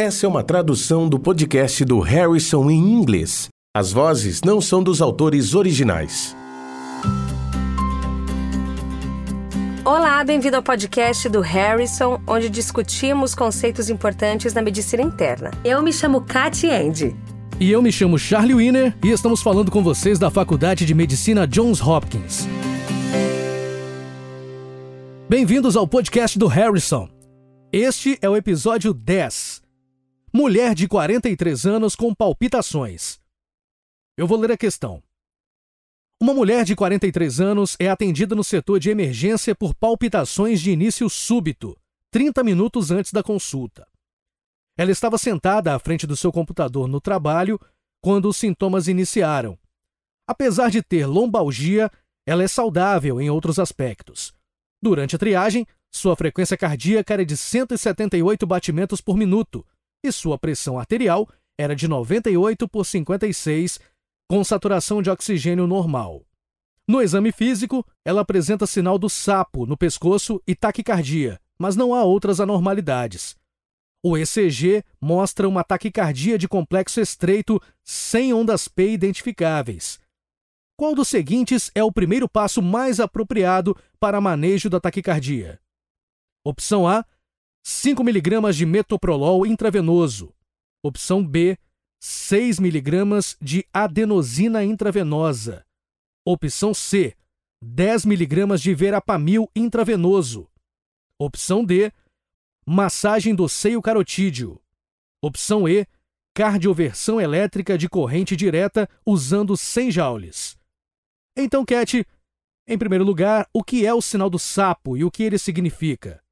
Essa é uma tradução do podcast do Harrison em inglês. As vozes não são dos autores originais. Olá, bem-vindo ao podcast do Harrison, onde discutimos conceitos importantes na medicina interna. Eu me chamo Katy Andy. E eu me chamo Charlie Wiener e estamos falando com vocês da Faculdade de Medicina Johns Hopkins. Bem-vindos ao podcast do Harrison. Este é o episódio 10. Mulher de 43 anos com palpitações. Eu vou ler a questão. Uma mulher de 43 anos é atendida no setor de emergência por palpitações de início súbito, 30 minutos antes da consulta. Ela estava sentada à frente do seu computador no trabalho quando os sintomas iniciaram. Apesar de ter lombalgia, ela é saudável em outros aspectos. Durante a triagem, sua frequência cardíaca era de 178 batimentos por minuto e sua pressão arterial era de 98 por 56, com saturação de oxigênio normal. No exame físico, ela apresenta sinal do sapo no pescoço e taquicardia, mas não há outras anormalidades. O ECG mostra uma taquicardia de complexo estreito sem ondas P identificáveis. Qual dos seguintes é o primeiro passo mais apropriado para manejo da taquicardia? Opção A: 5 mg de metoprolol intravenoso. Opção B: 6 mg de adenosina intravenosa. Opção C: 10 mg de verapamil intravenoso. Opção D: massagem do seio carotídeo. Opção E: cardioversão elétrica de corrente direta usando 100 joules. Então, Cat, em primeiro lugar, o que é o sinal do sapo e o que ele significa?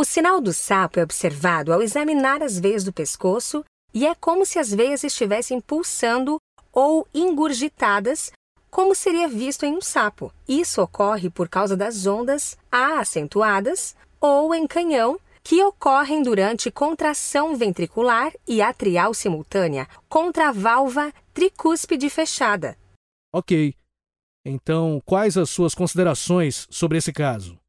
O sinal do sapo é observado ao examinar as veias do pescoço e é como se as veias estivessem pulsando ou engurgitadas, como seria visto em um sapo. Isso ocorre por causa das ondas A acentuadas ou em canhão que ocorrem durante contração ventricular e atrial simultânea contra a válvula tricúspide fechada. Ok. Então, quais as suas considerações sobre esse caso?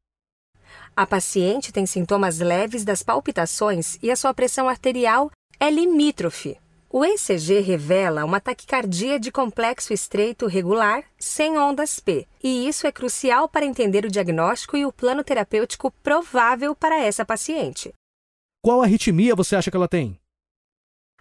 A paciente tem sintomas leves das palpitações e a sua pressão arterial é limítrofe. O ECG revela uma taquicardia de complexo estreito regular, sem ondas P, e isso é crucial para entender o diagnóstico e o plano terapêutico provável para essa paciente. Qual arritmia você acha que ela tem?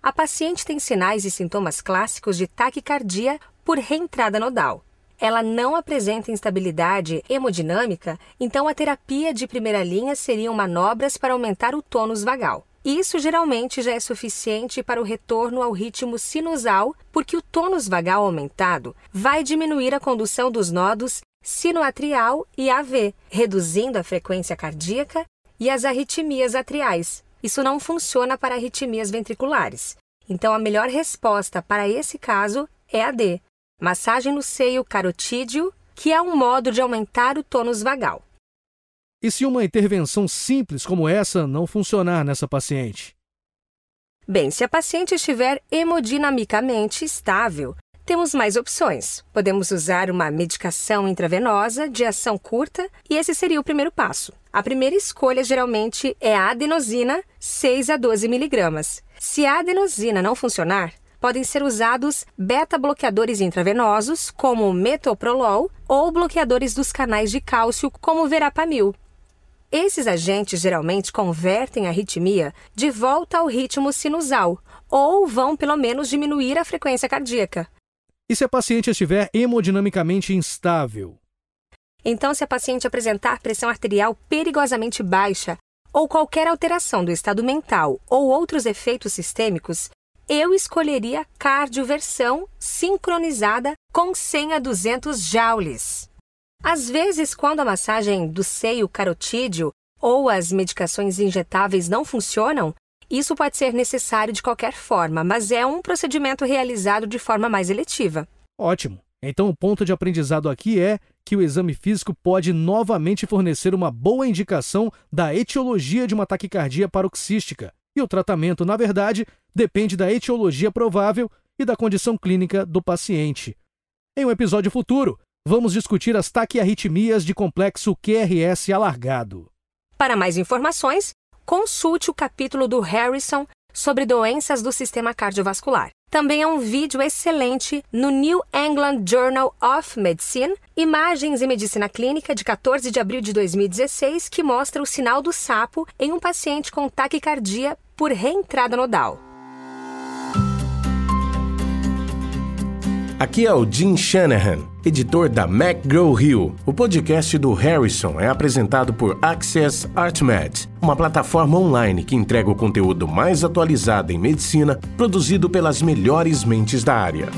A paciente tem sinais e sintomas clássicos de taquicardia por reentrada nodal ela não apresenta instabilidade hemodinâmica, então a terapia de primeira linha seriam manobras para aumentar o tônus vagal. Isso geralmente já é suficiente para o retorno ao ritmo sinusal, porque o tônus vagal aumentado vai diminuir a condução dos nodos sinoatrial e AV, reduzindo a frequência cardíaca e as arritmias atriais. Isso não funciona para arritmias ventriculares. Então, a melhor resposta para esse caso é a D, massagem no seio carotídeo, que é um modo de aumentar o tônus vagal. E se uma intervenção simples como essa não funcionar nessa paciente? Bem, se a paciente estiver hemodinamicamente estável, temos mais opções. Podemos usar uma medicação intravenosa de ação curta e esse seria o primeiro passo. A primeira escolha geralmente é a adenosina, 6 a 12 miligramas. Se a adenosina não funcionar, podem ser usados beta-bloqueadores intravenosos, como metoprolol, ou bloqueadores dos canais de cálcio, como verapamil. Esses agentes geralmente convertem a arritmia de volta ao ritmo sinusal, ou vão pelo menos diminuir a frequência cardíaca. E se a paciente estiver hemodinamicamente instável? Então, se a paciente apresentar pressão arterial perigosamente baixa, ou qualquer alteração do estado mental ou outros efeitos sistêmicos, eu escolheria cardioversão sincronizada com 100 a 200 joules. Às vezes, quando a massagem do seio carotídeo ou as medicações injetáveis não funcionam, isso pode ser necessário de qualquer forma, mas é um procedimento realizado de forma mais eletiva. Ótimo. Então, o ponto de aprendizado aqui é que o exame físico pode novamente fornecer uma boa indicação da etiologia de uma taquicardia paroxística, e o tratamento, na verdade, depende da etiologia provável e da condição clínica do paciente. Em um episódio futuro, vamos discutir as taquiarritmias de complexo QRS alargado. Para mais informações, consulte o capítulo do Harrison sobre doenças do sistema cardiovascular. Também é um vídeo excelente no New England Journal of Medicine, Imagens em Medicina Clínica, de 14 de abril de 2016, que mostra o sinal do sapo em um paciente com taquicardia por reentrada nodal. Aqui é o Jim Shanahan, editor da McGraw-Hill. O podcast do Harrison é apresentado por Access ArtMed, uma plataforma online que entrega o conteúdo mais atualizado em medicina, produzido pelas melhores mentes da área.